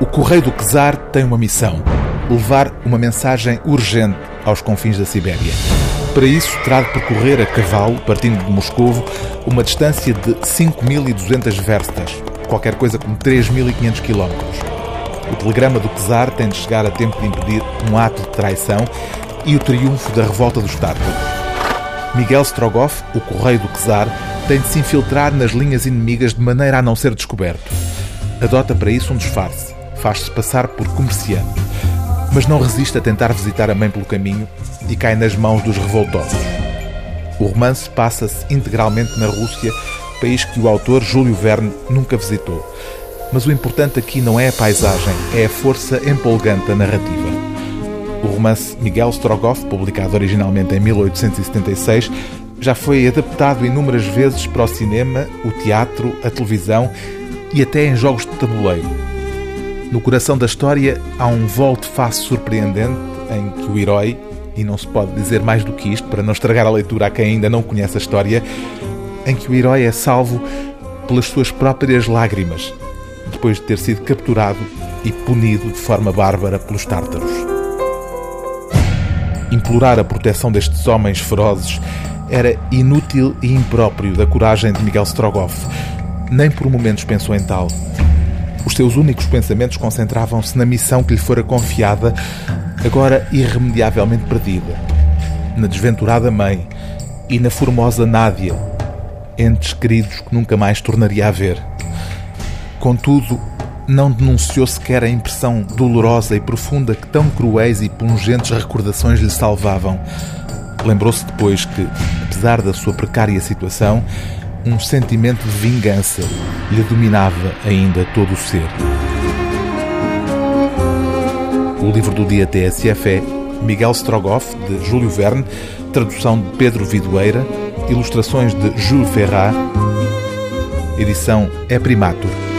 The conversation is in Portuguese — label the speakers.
Speaker 1: O Correio do Czar tem uma missão: levar uma mensagem urgente aos confins da Sibéria. Para isso, terá de percorrer a cavalo, partindo de Moscovo, uma distância de 5.200 verstas, qualquer coisa como 3.500 quilómetros. O telegrama do Czar tem de chegar a tempo de impedir um ato de traição e o triunfo da revolta dos tártaros. Miguel Strogoff, o correio do Czar, tem de se infiltrar nas linhas inimigas de maneira a não ser descoberto. Adota para isso um disfarce. Faz-se passar por comerciante. Mas não resiste a tentar visitar a mãe pelo caminho e cai nas mãos dos revoltosos. O romance passa-se integralmente na Rússia, país que o autor Júlio Verne nunca visitou. Mas o importante aqui não é a paisagem, é a força empolgante da narrativa. O romance Miguel Strogoff, publicado originalmente em 1876, já foi adaptado inúmeras vezes para o cinema, o teatro, a televisão e até em jogos de tabuleiro. No coração da história há um volte-face surpreendente em que o herói, e não se pode dizer mais do que isto para não estragar a leitura a quem ainda não conhece a história, em que o herói é salvo pelas suas próprias lágrimas, depois de ter sido capturado e punido de forma bárbara pelos tártaros. Implorar a proteção destes homens ferozes era inútil e impróprio da coragem de Miguel Strogoff. Nem por momentos pensou em tal. Os seus únicos pensamentos concentravam-se na missão que lhe fora confiada, agora irremediavelmente perdida. Na desventurada mãe e na formosa Nádia, entes queridos que nunca mais tornaria a ver. Contudo, não denunciou sequer a impressão dolorosa e profunda que tão cruéis e pungentes recordações lhe salvavam. Lembrou-se depois que, apesar da sua precária situação, um sentimento de vingança lhe dominava ainda todo o ser. O livro do dia TSF é Miguel Strogoff, de Júlio Verne, tradução de Pedro Vidoeira, ilustrações de Jules Ferrat, edição é Primatur.